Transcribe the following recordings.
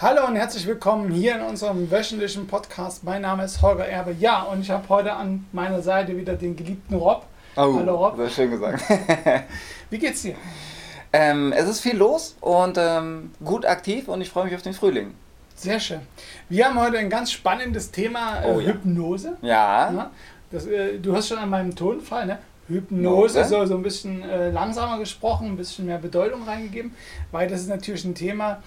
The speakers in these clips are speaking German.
Hallo und herzlich willkommen hier in unserem wöchentlichen Podcast. Mein Name ist Holger Erbe. Ja, und ich habe heute an meiner Seite wieder den geliebten Rob. Oh, Hallo Rob. Sehr schön gesagt. Wie geht's dir? Ähm, es ist viel los und ähm, gut aktiv und ich freue mich auf den Frühling. Sehr schön. Wir haben heute ein ganz spannendes Thema äh, oh, ja. Hypnose. Ja. ja das, äh, du hast schon an meinem Tonfall, ne? Hypnose, so, so ein bisschen äh, langsamer gesprochen, ein bisschen mehr Bedeutung reingegeben, weil das ist natürlich ein Thema,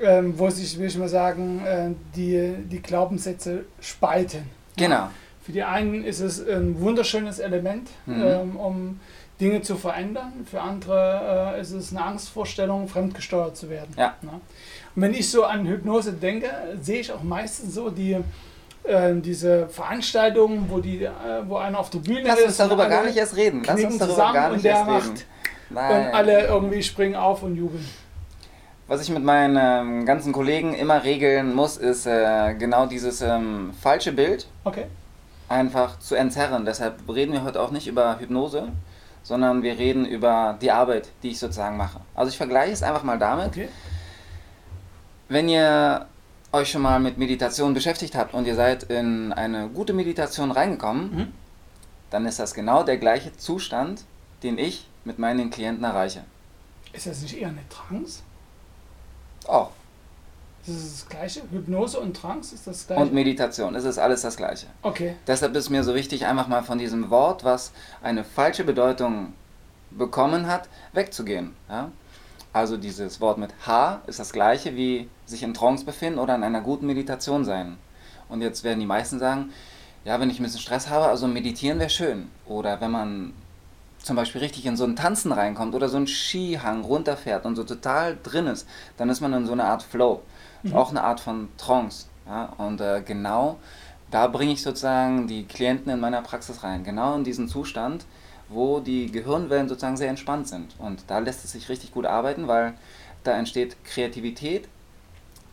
ähm, wo sich, will ich mal sagen, äh, die, die Glaubenssätze spalten. Genau. Ja. Für die einen ist es ein wunderschönes Element, mhm. ähm, um Dinge zu verändern. Für andere äh, ist es eine Angstvorstellung, fremdgesteuert zu werden. Ja. ja. Und wenn ich so an Hypnose denke, sehe ich auch meistens so die, äh, diese Veranstaltungen, wo, die, äh, wo einer auf der Bühne Lass ist. Lass uns darüber gar nicht erst reden. Lass uns darüber gar nicht erst reden. Nein. Und alle irgendwie springen auf und jubeln. Was ich mit meinen ähm, ganzen Kollegen immer regeln muss, ist äh, genau dieses ähm, falsche Bild okay. einfach zu entzerren. Deshalb reden wir heute auch nicht über Hypnose, sondern wir reden über die Arbeit, die ich sozusagen mache. Also ich vergleiche es einfach mal damit. Okay. Wenn ihr euch schon mal mit Meditation beschäftigt habt und ihr seid in eine gute Meditation reingekommen, mhm. dann ist das genau der gleiche Zustand, den ich mit meinen Klienten erreiche. Ist das nicht eher eine Trance? Auch. Ist es das gleiche? Hypnose und Trance ist das gleiche? Und Meditation, es ist alles das gleiche. Okay. Deshalb ist mir so wichtig, einfach mal von diesem Wort, was eine falsche Bedeutung bekommen hat, wegzugehen. Ja? Also dieses Wort mit H ist das gleiche wie sich in Trance befinden oder in einer guten Meditation sein. Und jetzt werden die meisten sagen, ja, wenn ich ein bisschen Stress habe, also meditieren wäre schön. Oder wenn man zum Beispiel richtig in so ein Tanzen reinkommt oder so ein Skihang runterfährt und so total drin ist, dann ist man in so einer Art Flow. Mhm. Auch eine Art von Trance. Ja? Und äh, genau da bringe ich sozusagen die Klienten in meiner Praxis rein. Genau in diesen Zustand, wo die Gehirnwellen sozusagen sehr entspannt sind. Und da lässt es sich richtig gut arbeiten, weil da entsteht Kreativität,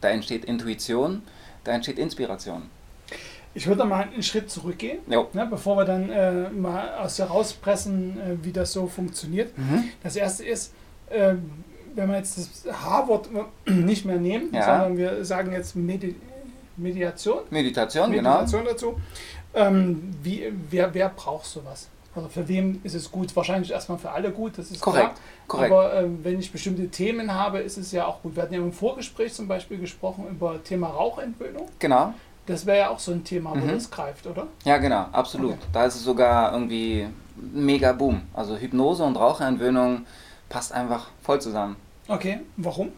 da entsteht Intuition, da entsteht Inspiration. Ich würde mal einen Schritt zurückgehen, ne, bevor wir dann äh, mal aus der rauspressen, äh, wie das so funktioniert. Mhm. Das erste ist, äh, wenn wir jetzt das H-Wort nicht mehr nehmen, ja. sondern wir sagen jetzt Medi Mediation. Meditation, Meditation genau. dazu. Ähm, wie, wer, wer braucht sowas? Also für wen ist es gut? Wahrscheinlich erstmal für alle gut, das ist korrekt. Klar. korrekt. Aber ähm, wenn ich bestimmte Themen habe, ist es ja auch gut. Wir hatten ja im Vorgespräch zum Beispiel gesprochen über Thema Rauchentwöhnung. Genau. Das wäre ja auch so ein Thema, wo mhm. das greift, oder? Ja, genau, absolut. Okay. Da ist es sogar irgendwie mega Boom. Also Hypnose und Raucherentwöhnung passt einfach voll zusammen. Okay, warum?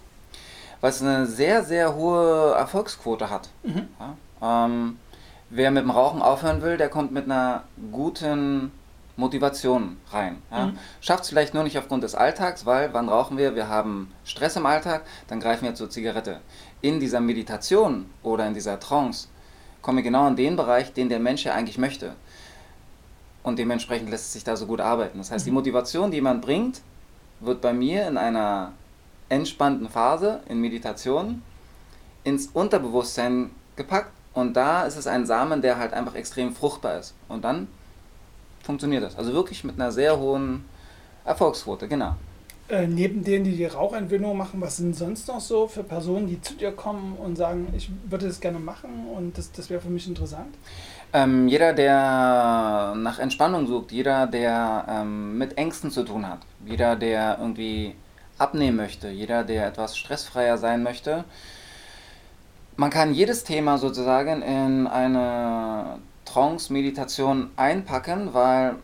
Weil es eine sehr, sehr hohe Erfolgsquote hat. Mhm. Ja? Ähm, wer mit dem Rauchen aufhören will, der kommt mit einer guten Motivation rein. Ja? Mhm. Schafft es vielleicht nur nicht aufgrund des Alltags, weil wann rauchen wir? Wir haben Stress im Alltag, dann greifen wir zur Zigarette. In dieser Meditation oder in dieser Trance komme genau in den Bereich, den der Mensch ja eigentlich möchte. Und dementsprechend lässt es sich da so gut arbeiten. Das heißt, die mhm. Motivation, die man bringt, wird bei mir in einer entspannten Phase, in Meditation, ins Unterbewusstsein gepackt. Und da ist es ein Samen, der halt einfach extrem fruchtbar ist. Und dann funktioniert das. Also wirklich mit einer sehr hohen Erfolgsquote, genau. Äh, neben denen, die die Rauchentwöhnung machen, was sind sonst noch so für Personen, die zu dir kommen und sagen, ich würde das gerne machen und das, das wäre für mich interessant? Ähm, jeder, der nach Entspannung sucht, jeder, der ähm, mit Ängsten zu tun hat, jeder, der irgendwie abnehmen möchte, jeder, der etwas stressfreier sein möchte. Man kann jedes Thema sozusagen in eine Trance-Meditation einpacken, weil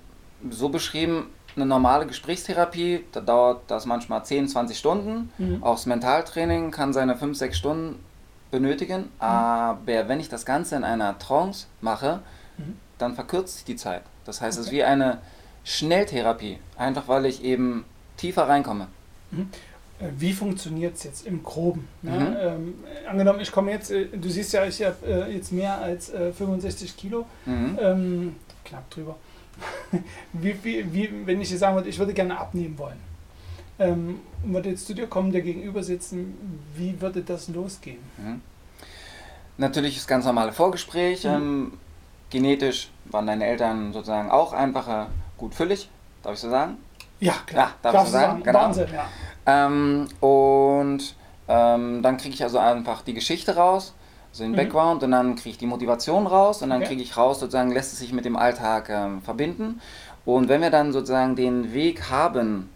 so beschrieben, eine normale Gesprächstherapie, da dauert das manchmal 10, 20 Stunden. Mhm. Auch das Mentaltraining kann seine 5, 6 Stunden benötigen. Mhm. Aber wenn ich das Ganze in einer Trance mache, mhm. dann verkürzt sich die Zeit. Das heißt, okay. es ist wie eine Schnelltherapie, einfach weil ich eben tiefer reinkomme. Mhm. Äh, wie funktioniert es jetzt im Groben? Ne? Ähm, angenommen, ich komme jetzt, äh, du siehst ja, ich habe äh, jetzt mehr als äh, 65 Kilo, mhm. ähm, knapp drüber wie, wie, wie, wenn ich dir sagen würde, ich würde gerne abnehmen wollen, ähm, und würde jetzt zu dir kommen, dir gegenüber sitzen, wie würde das losgehen? Mhm. Natürlich das ganz normale Vorgespräch. Mhm. Ähm, genetisch waren deine Eltern sozusagen auch einfacher, gut füllig, darf ich so sagen? Ja, klar. Ja, darf ich so sagen? sagen? Genau. Wahnsinn, ja. Ähm, und Ähm, dann kriege ich also einfach die Geschichte raus, so den mhm. Background, und dann kriege ich die Motivation raus und dann okay. kriege ich raus, sozusagen lässt es sich mit dem Alltag ähm, verbinden. Und wenn wir dann sozusagen den Weg haben,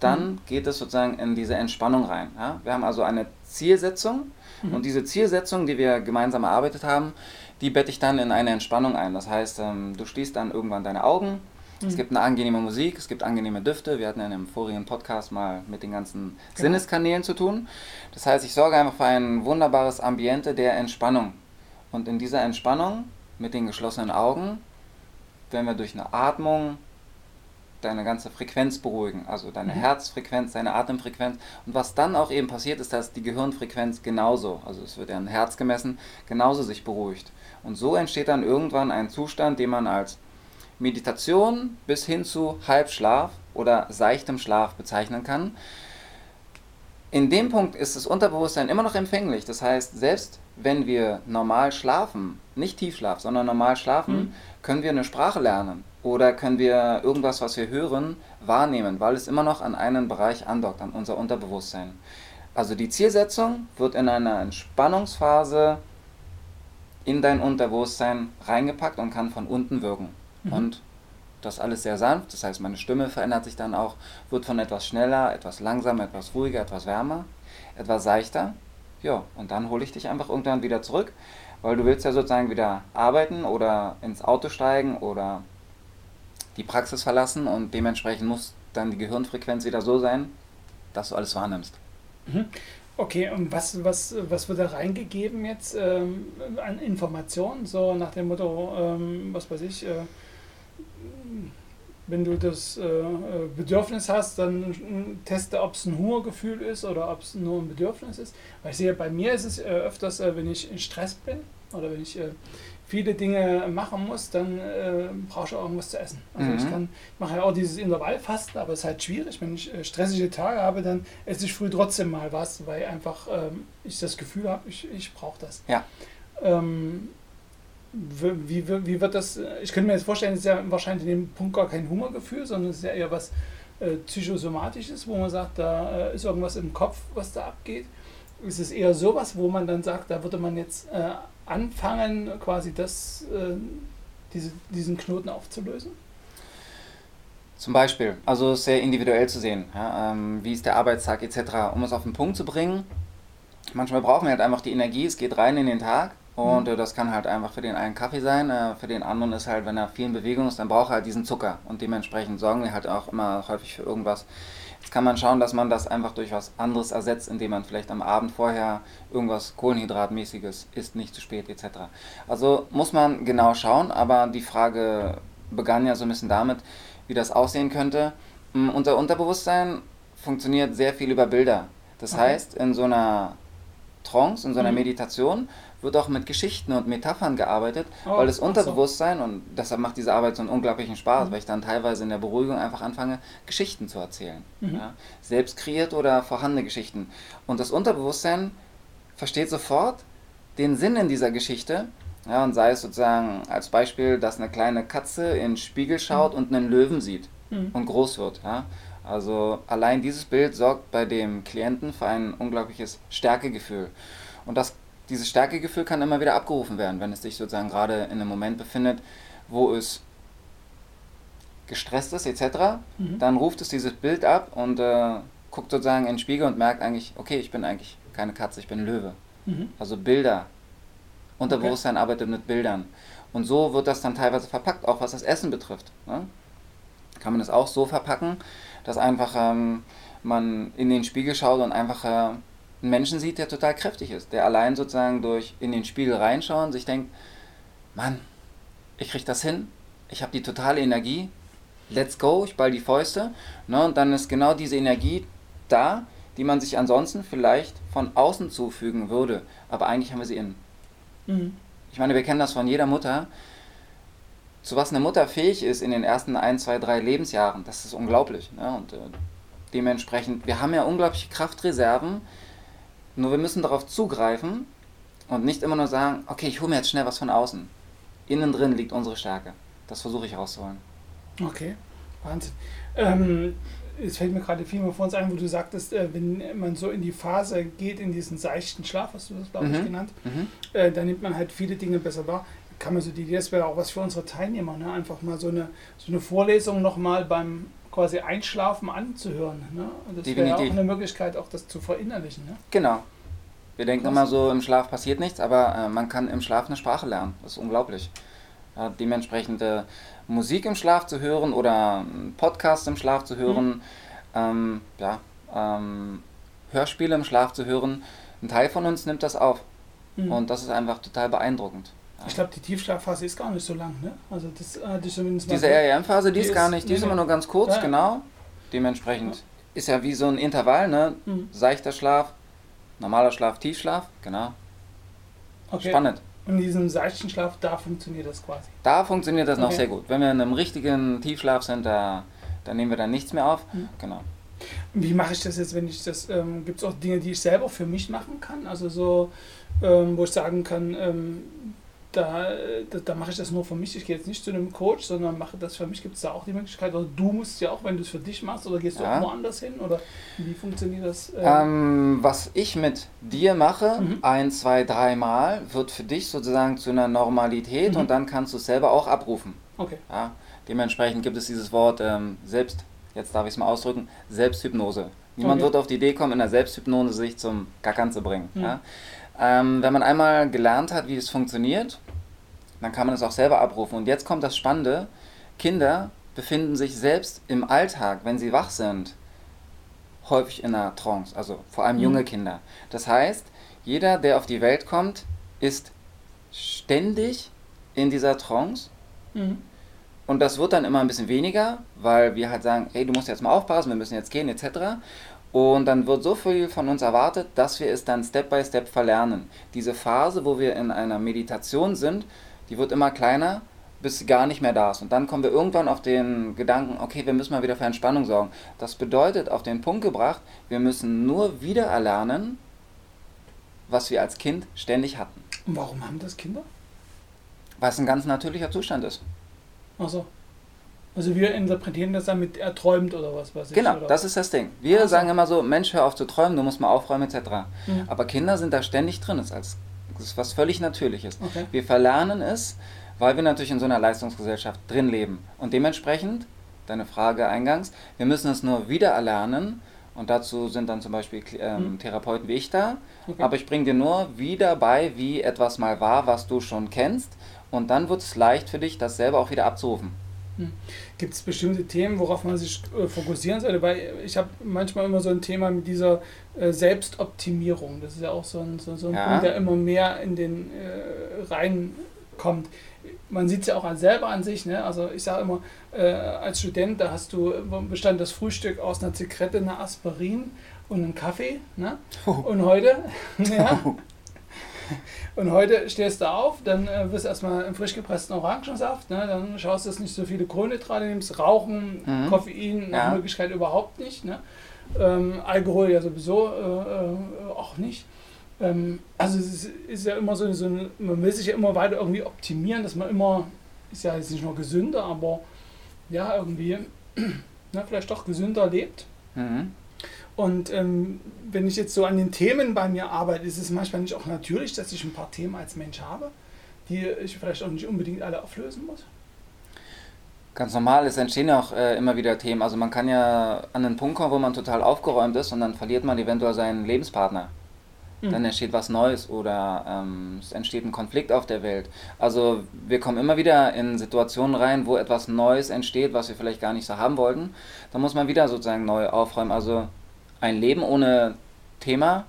dann mhm. geht es sozusagen in diese Entspannung rein. Ja? Wir haben also eine Zielsetzung mhm. und diese Zielsetzung, die wir gemeinsam erarbeitet haben, die bette ich dann in eine Entspannung ein. Das heißt, ähm, du schließt dann irgendwann deine Augen, mhm. es gibt eine angenehme Musik, es gibt angenehme Düfte. Wir hatten ja in einem vorigen Podcast mal mit den ganzen genau. Sinneskanälen zu tun. Das heißt, ich sorge einfach für ein wunderbares Ambiente der Entspannung. Und in dieser Entspannung mit den geschlossenen Augen werden wir durch eine Atmung deine ganze Frequenz beruhigen, also deine mhm. Herzfrequenz, deine Atemfrequenz. Und was dann auch eben passiert, ist, dass die Gehirnfrequenz genauso, also es wird ja ein Herz gemessen, genauso sich beruhigt. Und so entsteht dann irgendwann ein Zustand, den man als Meditation bis hin zu Halbschlaf oder seichtem Schlaf bezeichnen kann. In dem Punkt ist das Unterbewusstsein immer noch empfänglich. Das heißt, selbst wenn wir normal schlafen, nicht Tiefschlaf, sondern normal schlafen, mhm. können wir eine Sprache lernen oder können wir irgendwas, was wir hören, wahrnehmen, weil es immer noch an einen Bereich andockt, an unser Unterbewusstsein. Also die Zielsetzung wird in einer Entspannungsphase in dein Unterbewusstsein reingepackt und kann von unten wirken. Mhm. Und das alles sehr sanft, das heißt, meine Stimme verändert sich dann auch, wird von etwas schneller, etwas langsamer, etwas ruhiger, etwas wärmer, etwas seichter. Ja, und dann hole ich dich einfach irgendwann wieder zurück, weil du willst ja sozusagen wieder arbeiten oder ins Auto steigen oder die Praxis verlassen und dementsprechend muss dann die Gehirnfrequenz wieder so sein, dass du alles wahrnimmst. Mhm. Okay, und was, was, was wird da reingegeben jetzt ähm, an Informationen? So nach dem Motto, ähm, was weiß ich, äh, wenn du das äh, Bedürfnis hast, dann teste, ob es ein Hungergefühl ist oder ob es nur ein Bedürfnis ist. Weil ich sehe, bei mir ist es äh, öfters, äh, wenn ich in Stress bin oder wenn ich äh, viele Dinge machen muss, dann äh, brauche ich auch irgendwas zu essen. Also mhm. ich kann, mache ja auch dieses Intervallfasten, aber es ist halt schwierig. Wenn ich äh, stressige Tage habe, dann esse ich früh trotzdem mal was, weil einfach ähm, ich das Gefühl habe, ich, ich brauche das. Ja. Ähm, wie, wie, wie wird das, ich könnte mir jetzt vorstellen, es ist ja wahrscheinlich in dem Punkt gar kein Hungergefühl, sondern es ist ja eher was äh, Psychosomatisches, wo man sagt, da äh, ist irgendwas im Kopf, was da abgeht. Ist es eher sowas, wo man dann sagt, da würde man jetzt äh, anfangen, quasi das, äh, diese, diesen Knoten aufzulösen? Zum Beispiel, also sehr individuell zu sehen, ja, ähm, wie ist der Arbeitstag etc., um es auf den Punkt zu bringen. Manchmal brauchen wir halt einfach die Energie, es geht rein in den Tag und mhm. äh, das kann halt einfach für den einen Kaffee sein, äh, für den anderen ist halt, wenn er viel in Bewegung ist, dann braucht er halt diesen Zucker und dementsprechend sorgen wir halt auch immer häufig für irgendwas, Jetzt kann man schauen, dass man das einfach durch was anderes ersetzt, indem man vielleicht am Abend vorher irgendwas Kohlenhydratmäßiges isst, nicht zu spät etc. Also muss man genau schauen, aber die Frage begann ja so ein bisschen damit, wie das aussehen könnte. Mm, unser Unterbewusstsein funktioniert sehr viel über Bilder. Das okay. heißt, in so einer Trance, in so einer mhm. Meditation wird auch mit Geschichten und Metaphern gearbeitet, oh, weil das Unterbewusstsein, so. und deshalb macht diese Arbeit so einen unglaublichen Spaß, mhm. weil ich dann teilweise in der Beruhigung einfach anfange, Geschichten zu erzählen. Mhm. Ja? Selbst kreiert oder vorhandene Geschichten. Und das Unterbewusstsein versteht sofort den Sinn in dieser Geschichte. Ja, und sei es sozusagen als Beispiel, dass eine kleine Katze in den Spiegel schaut mhm. und einen Löwen sieht mhm. und groß wird. Ja? Also allein dieses Bild sorgt bei dem Klienten für ein unglaubliches Stärkegefühl. Und das dieses Stärkegefühl kann immer wieder abgerufen werden, wenn es sich sozusagen gerade in einem Moment befindet, wo es gestresst ist etc. Mhm. Dann ruft es dieses Bild ab und äh, guckt sozusagen in den Spiegel und merkt eigentlich, okay, ich bin eigentlich keine Katze, ich bin Löwe. Mhm. Also Bilder. Unterbewusstsein okay. arbeitet mit Bildern. Und so wird das dann teilweise verpackt, auch was das Essen betrifft. Ne? Kann man das auch so verpacken, dass einfach ähm, man in den Spiegel schaut und einfach äh, einen Menschen sieht, der total kräftig ist, der allein sozusagen durch in den Spiegel reinschauen sich denkt, Mann, ich krieg das hin, ich habe die totale Energie, let's go, ich ball die Fäuste. Ne, und dann ist genau diese Energie da, die man sich ansonsten vielleicht von außen zufügen würde. Aber eigentlich haben wir sie innen. Mhm. Ich meine, wir kennen das von jeder Mutter. Zu was eine Mutter fähig ist in den ersten ein, zwei, drei Lebensjahren, das ist unglaublich. Ne? Und äh, dementsprechend, wir haben ja unglaubliche Kraftreserven, nur wir müssen darauf zugreifen und nicht immer nur sagen, okay, ich hole mir jetzt schnell was von außen. Innen drin liegt unsere Stärke. Das versuche ich rauszuholen. Okay, Wahnsinn. Ähm, es fällt mir gerade viel mehr vor uns ein, wo du sagtest, äh, wenn man so in die Phase geht, in diesen seichten Schlaf, hast du das, glaube ich, mhm. genannt, mhm. Äh, dann nimmt man halt viele Dinge besser wahr. Kann man so die Idee, das wäre auch was für unsere Teilnehmer, ne? einfach mal so eine, so eine Vorlesung nochmal beim quasi Einschlafen anzuhören. Ne? Und das wäre auch eine Möglichkeit, auch das zu verinnerlichen. Ne? Genau. Wir denken Krass. immer so, im Schlaf passiert nichts, aber äh, man kann im Schlaf eine Sprache lernen. Das ist unglaublich. Ja, dementsprechend äh, Musik im Schlaf zu hören oder einen Podcast im Schlaf zu hören, mhm. ähm, ja, ähm, Hörspiele im Schlaf zu hören, ein Teil von uns nimmt das auf. Mhm. Und das ist einfach total beeindruckend. Ich glaube, die Tiefschlafphase ist gar nicht so lang, ne? Also das hatte ich zumindest Diese REM-Phase, die, die, ist gar nicht, die ist immer nur ganz kurz, ja. genau. Dementsprechend ja. ist ja wie so ein Intervall, ne? Mhm. Seichter Schlaf, normaler Schlaf, Tiefschlaf, genau. Okay. Spannend. Und in diesem seichten Schlaf, da funktioniert das quasi. Da funktioniert das okay. noch sehr gut. Wenn wir in einem richtigen Tiefschlaf sind, da, da nehmen wir dann nichts mehr auf. Mhm. Genau. Wie mache ich das jetzt, wenn ich das, ähm, gibt es auch Dinge, die ich selber für mich machen kann? Also so, ähm, wo ich sagen kann, ähm, da, da, da, mache ich das nur für mich. Ich gehe jetzt nicht zu einem Coach, sondern mache das für mich. Gibt es da auch die Möglichkeit? Oder du musst ja auch, wenn du es für dich machst, oder gehst du ja. auch woanders hin? Oder wie funktioniert das? Ähm? ähm, was ich mit dir mache, mhm. ein, zwei, dreimal, wird für dich sozusagen zu einer Normalität mhm. und dann kannst du es selber auch abrufen. Okay. Ja, dementsprechend gibt es dieses Wort ähm, selbst, jetzt darf ich es mal ausdrücken, Selbsthypnose. Niemand okay. wird auf die Idee kommen, in der Selbsthypnose sich zum Gackern zu bringen. Mhm. Ja? Ähm, wenn man einmal gelernt hat, wie es funktioniert, dann kann man es auch selber abrufen. Und jetzt kommt das Spannende, Kinder befinden sich selbst im Alltag, wenn sie wach sind, häufig in einer Trance, also vor allem junge mhm. Kinder. Das heißt, jeder, der auf die Welt kommt, ist ständig in dieser Trance. Mhm. Und das wird dann immer ein bisschen weniger, weil wir halt sagen, hey, du musst jetzt mal aufpassen, wir müssen jetzt gehen, etc. Und dann wird so viel von uns erwartet, dass wir es dann Step by Step verlernen. Diese Phase, wo wir in einer Meditation sind, die wird immer kleiner, bis sie gar nicht mehr da ist. Und dann kommen wir irgendwann auf den Gedanken, okay, wir müssen mal wieder für Entspannung sorgen. Das bedeutet, auf den Punkt gebracht, wir müssen nur wieder erlernen, was wir als Kind ständig hatten. Und warum haben das Kinder? Weil es ein ganz natürlicher Zustand ist. Achso. Also wir interpretieren das dann mit er träumt oder was weiß ich. Genau, das ist das Ding. Wir also. sagen immer so, Mensch, hör auf zu träumen, du musst mal aufräumen etc. Mhm. Aber Kinder sind da ständig drin. Das ist als das ist was völlig Natürliches. Okay. Wir verlernen es, weil wir natürlich in so einer Leistungsgesellschaft drin leben. Und dementsprechend, deine Frage eingangs, wir müssen es nur wieder erlernen. Und dazu sind dann zum Beispiel ähm, mhm. Therapeuten wie ich da. Okay. Aber ich bringe dir nur wieder bei, wie etwas mal war, was du schon kennst. Und dann wird es leicht für dich, das selber auch wieder abzurufen. Hm. Gibt es bestimmte Themen, worauf man sich äh, fokussieren sollte? Weil ich habe manchmal immer so ein Thema mit dieser äh, Selbstoptimierung. Das ist ja auch so ein, so, so ein ja. Punkt, der immer mehr in den äh, reinkommt. Man sieht es ja auch selber an sich. Ne? Also ich sage immer, äh, als Student, da hast du bestand das Frühstück aus einer Zigarette, einer Aspirin und einem Kaffee. Ne? Oh. Und heute, ja, Und heute stehst du auf, dann äh, wirst du erstmal einen frisch gepressten Orangensaft, ne? dann schaust du, dass nicht so viele Kohlenhydrate nimmst, Rauchen, mhm. Koffein nach ja. Möglichkeit überhaupt nicht. Ne? Ähm, Alkohol ja sowieso äh, äh, auch nicht. Ähm, also es ist, ja immer so, so man will sich ja immer weiter irgendwie optimieren, dass man immer, ist ja jetzt nicht nur gesünder, aber ja, irgendwie ne, vielleicht doch gesünder lebt. Mhm. Und ähm, wenn ich jetzt so an den Themen bei mir arbeite, ist es manchmal nicht auch natürlich, dass ich ein paar Themen als Mensch habe, die ich vielleicht auch nicht unbedingt alle auflösen muss? Ganz normal, es entstehen ja auch äh, immer wieder Themen. Also man kann ja an einen Punkt kommen, wo man total aufgeräumt ist und dann verliert man eventuell seinen Lebenspartner. Mhm. Dann entsteht was Neues oder ähm, es entsteht ein Konflikt auf der Welt. Also wir kommen immer wieder in Situationen rein, wo etwas Neues entsteht, was wir vielleicht gar nicht so haben wollten. Da muss man wieder sozusagen neu aufräumen. Also ein Leben ohne Thema?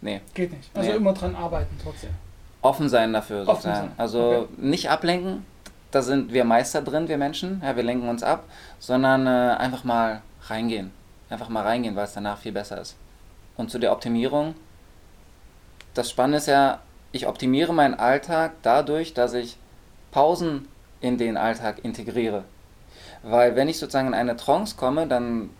Nee. Geht nicht. Also nee. immer dran arbeiten trotzdem. Offen sein dafür Offen sozusagen. Sein. Also okay. nicht ablenken, da sind wir Meister drin, wir Menschen, ja, wir lenken uns ab, sondern äh, einfach mal reingehen. Einfach mal reingehen, weil es danach viel besser ist. Und zu der Optimierung, das Spannende ist ja, ich optimiere meinen Alltag dadurch, dass ich Pausen in den Alltag integriere. Weil wenn ich sozusagen in eine Trance komme, dann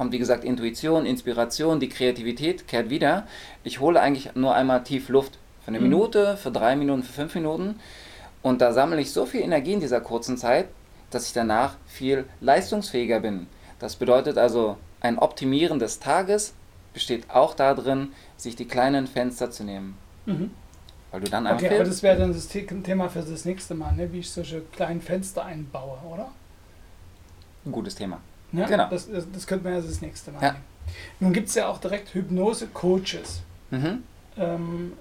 kommt wie gesagt Intuition, Inspiration, die Kreativität kehrt wieder. Ich hole eigentlich nur einmal tief Luft. Für eine mhm. Minute, für drei Minuten, für fünf Minuten. Und da sammle ich so viel Energie in dieser kurzen Zeit, dass ich danach viel leistungsfähiger bin. Das bedeutet also, ein Optimieren des Tages besteht auch darin, sich die kleinen Fenster zu nehmen. Mhm. Weil du dann einfach. Okay, aber das wäre dann das Thema für das nächste Mal, ne? wie ich solche kleinen Fenster einbaue, oder? Ein gutes Thema. Ja, genau. Das, das, das könnte man ja das nächste Mal ja. nehmen. Nun gibt es ja auch direkt Hypnose-Coaches. Mhm. Ähm,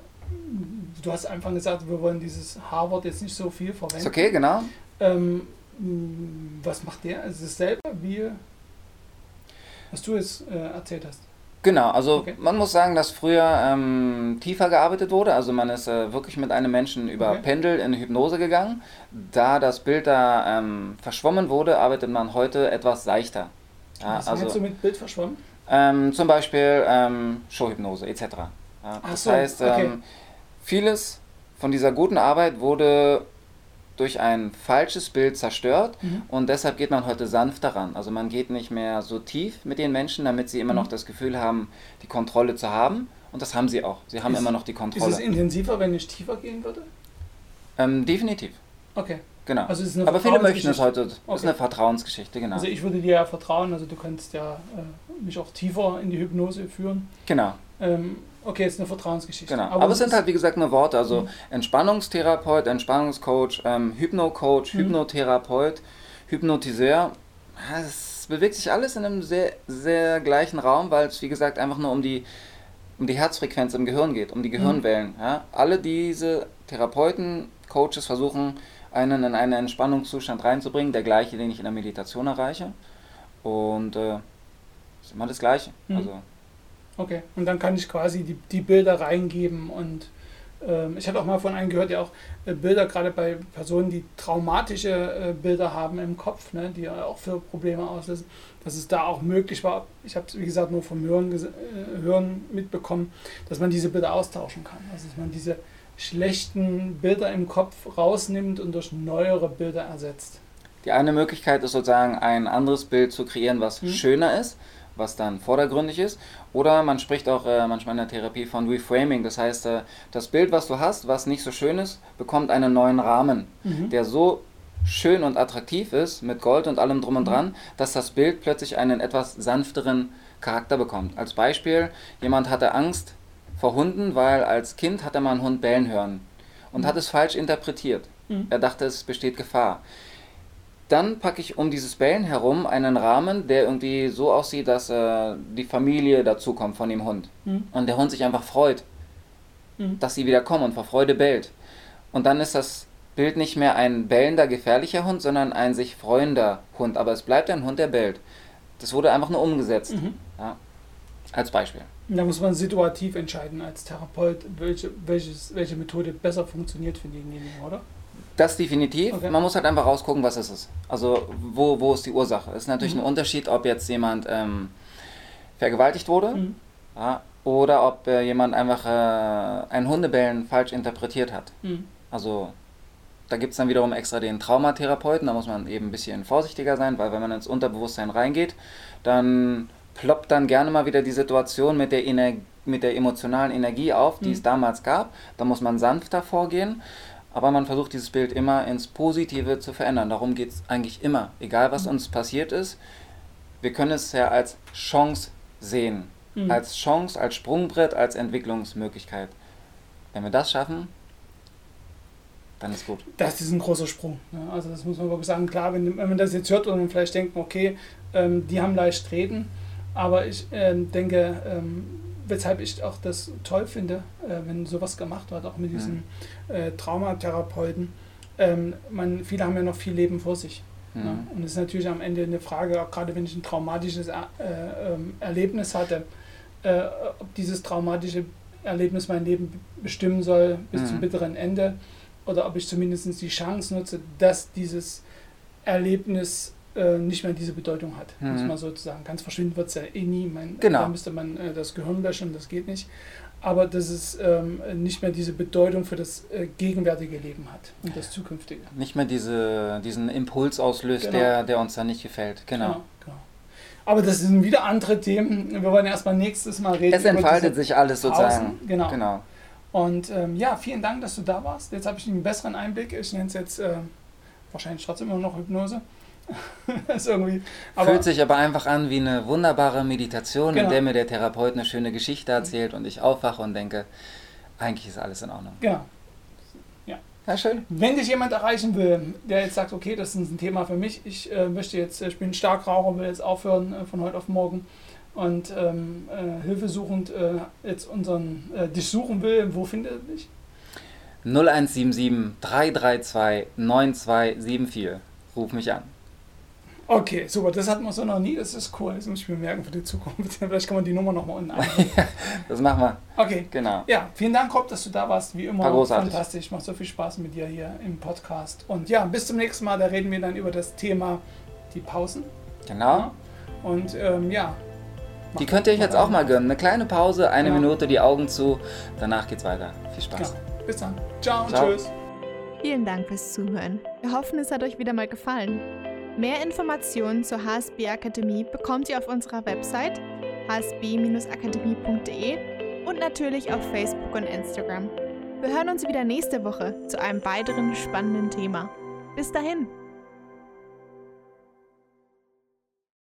du hast einfach gesagt, wir wollen dieses Harvard jetzt nicht so viel verwenden. Ist okay, genau. Ähm, was macht der? Ist es selber, wie was du jetzt äh, erzählt hast? Genau, also okay. man muss sagen, dass früher ähm, tiefer gearbeitet wurde. Also man ist äh, wirklich mit einem Menschen über okay. Pendel in Hypnose gegangen. Da das Bild da ähm, verschwommen wurde, arbeitet man heute etwas seichter. Ja, Was also, meinst du mit Bild verschwommen? Ähm, zum Beispiel ähm, Showhypnose etc. Ja, das so, heißt, okay. Ähm, vieles von dieser guten Arbeit wurde durch ein falsches Bild zerstört mhm. und deshalb geht man heute sanft daran. Also man geht nicht mehr so tief mit den Menschen, damit sie immer mhm. noch das Gefühl haben, die Kontrolle zu haben. Und das haben sie auch. Sie haben ist, immer noch die Kontrolle. Ist es intensiver, wenn ich tiefer gehen würde? Ähm, definitiv. Okay. Genau. Also Aber viele möchten es heute. Das okay. ist eine Vertrauensgeschichte, genau. Also ich würde dir ja vertrauen, also du kannst ja äh, mich auch tiefer in die Hypnose führen. Genau. Ähm, Okay, ist eine Vertrauensgeschichte. Genau. Aber, Aber es sind halt, wie gesagt, nur Worte. Also mhm. Entspannungstherapeut, Entspannungscoach, ähm, Hypnocoach, mhm. Hypnotherapeut, Hypnotiseur. Es bewegt sich alles in einem sehr, sehr gleichen Raum, weil es, wie gesagt, einfach nur um die, um die Herzfrequenz im Gehirn geht, um die Gehirnwellen. Mhm. Ja? Alle diese Therapeuten, Coaches versuchen, einen in einen Entspannungszustand reinzubringen, der gleiche, den ich in der Meditation erreiche. Und äh, ist immer das Gleiche. Mhm. Also Okay, und dann kann ich quasi die, die Bilder reingeben und ähm, ich hatte auch mal von einem gehört, der auch äh, Bilder, gerade bei Personen, die traumatische äh, Bilder haben im Kopf, ne, die auch für Probleme auslösen, dass es da auch möglich war, ich habe es wie gesagt nur vom Hören, äh, Hören mitbekommen, dass man diese Bilder austauschen kann. Also dass man diese schlechten Bilder im Kopf rausnimmt und durch neuere Bilder ersetzt. Die eine Möglichkeit ist sozusagen ein anderes Bild zu kreieren, was hm. schöner ist was dann vordergründig ist. Oder man spricht auch äh, manchmal in der Therapie von Reframing. Das heißt, äh, das Bild, was du hast, was nicht so schön ist, bekommt einen neuen Rahmen, mhm. der so schön und attraktiv ist, mit Gold und allem drum und mhm. dran, dass das Bild plötzlich einen etwas sanfteren Charakter bekommt. Als Beispiel, jemand hatte Angst vor Hunden, weil als Kind hat er mal einen Hund bellen hören und mhm. hat es falsch interpretiert. Mhm. Er dachte, es besteht Gefahr. Dann packe ich um dieses Bellen herum einen Rahmen, der irgendwie so aussieht, dass äh, die Familie dazukommt von dem Hund. Mhm. Und der Hund sich einfach freut, mhm. dass sie wieder kommen und vor Freude bellt. Und dann ist das Bild nicht mehr ein bellender, gefährlicher Hund, sondern ein sich freuender Hund. Aber es bleibt ein Hund, der bellt. Das wurde einfach nur umgesetzt. Mhm. Ja, als Beispiel. Da muss man situativ entscheiden als Therapeut, welche, welches, welche Methode besser funktioniert für denjenigen, oder? Das definitiv. Okay. Man muss halt einfach rausgucken, was ist es. Also wo, wo ist die Ursache? Es ist natürlich mhm. ein Unterschied, ob jetzt jemand ähm, vergewaltigt wurde mhm. ja, oder ob äh, jemand einfach äh, ein Hundebellen falsch interpretiert hat. Mhm. Also da gibt es dann wiederum extra den Traumatherapeuten, da muss man eben ein bisschen vorsichtiger sein, weil wenn man ins Unterbewusstsein reingeht, dann ploppt dann gerne mal wieder die Situation mit der, Ener mit der emotionalen Energie auf, die mhm. es damals gab. Da muss man sanfter vorgehen aber man versucht dieses Bild immer ins Positive zu verändern. Darum geht es eigentlich immer. Egal was uns passiert ist, wir können es ja als Chance sehen. Mhm. Als Chance, als Sprungbrett, als Entwicklungsmöglichkeit. Wenn wir das schaffen, dann ist gut. Das ist ein großer Sprung. Ne? Also das muss man wirklich sagen. Klar, wenn, wenn man das jetzt hört und vielleicht denkt, okay, ähm, die haben leicht reden, aber ich ähm, denke, ähm, weshalb ich auch das toll finde, äh, wenn sowas gemacht wird, auch mit diesen mhm. Traumatherapeuten. Ähm, man, viele haben ja noch viel Leben vor sich. Mhm. Ja? Und es ist natürlich am Ende eine Frage, auch gerade wenn ich ein traumatisches er äh, ähm, Erlebnis hatte, ob dieses traumatische Erlebnis mein Leben bestimmen soll bis mhm. zum bitteren Ende oder ob ich zumindest die Chance nutze, dass dieses Erlebnis äh, nicht mehr diese Bedeutung hat, mhm. muss man sozusagen. Ganz verschwinden wird es ja eh nie. Man, genau. Da müsste man äh, das Gehirn löschen, das geht nicht. Aber dass es ähm, nicht mehr diese Bedeutung für das äh, gegenwärtige Leben hat und das zukünftige. Nicht mehr diese, diesen Impuls auslöst, genau. der, der uns dann nicht gefällt. Genau. genau, genau. Aber das sind wieder andere Themen. Wir wollen erstmal nächstes Mal reden. Es entfaltet sich alles sozusagen. Genau. genau. Und ähm, ja, vielen Dank, dass du da warst. Jetzt habe ich einen besseren Einblick. Ich nenne es jetzt äh, wahrscheinlich trotzdem immer noch Hypnose. Fühlt sich aber einfach an wie eine wunderbare Meditation, genau. in der mir der Therapeut eine schöne Geschichte erzählt und ich aufwache und denke, eigentlich ist alles in Ordnung. Genau. Ja, schön. Wenn dich jemand erreichen will, der jetzt sagt, okay, das ist ein Thema für mich, ich äh, möchte jetzt, ich bin Starkraucher, will jetzt aufhören äh, von heute auf morgen und ähm, äh, hilfesuchend äh, jetzt unseren, äh, dich suchen will, wo findet er dich? 0177 332 9274. Ruf mich an. Okay, super. Das hatten wir so noch nie. Das ist cool. Das muss ich mir merken für die Zukunft. Vielleicht kann man die Nummer nochmal unten einbauen. das machen wir. Okay. Genau. Ja, vielen Dank, Rob, dass du da warst. Wie immer. War großartig. Fantastisch. Macht so viel Spaß mit dir hier im Podcast. Und ja, bis zum nächsten Mal. Da reden wir dann über das Thema die Pausen. Genau. Und ähm, ja. Die könnt ihr euch jetzt auch mal gönnen. Eine kleine Pause, eine genau. Minute, die Augen zu. Danach geht's weiter. Viel Spaß. Genau. Bis dann. Ciao, Ciao. Tschüss. Vielen Dank fürs Zuhören. Wir hoffen, es hat euch wieder mal gefallen. Mehr Informationen zur HSB Akademie bekommt ihr auf unserer Website hsb-akademie.de und natürlich auf Facebook und Instagram. Wir hören uns wieder nächste Woche zu einem weiteren spannenden Thema. Bis dahin!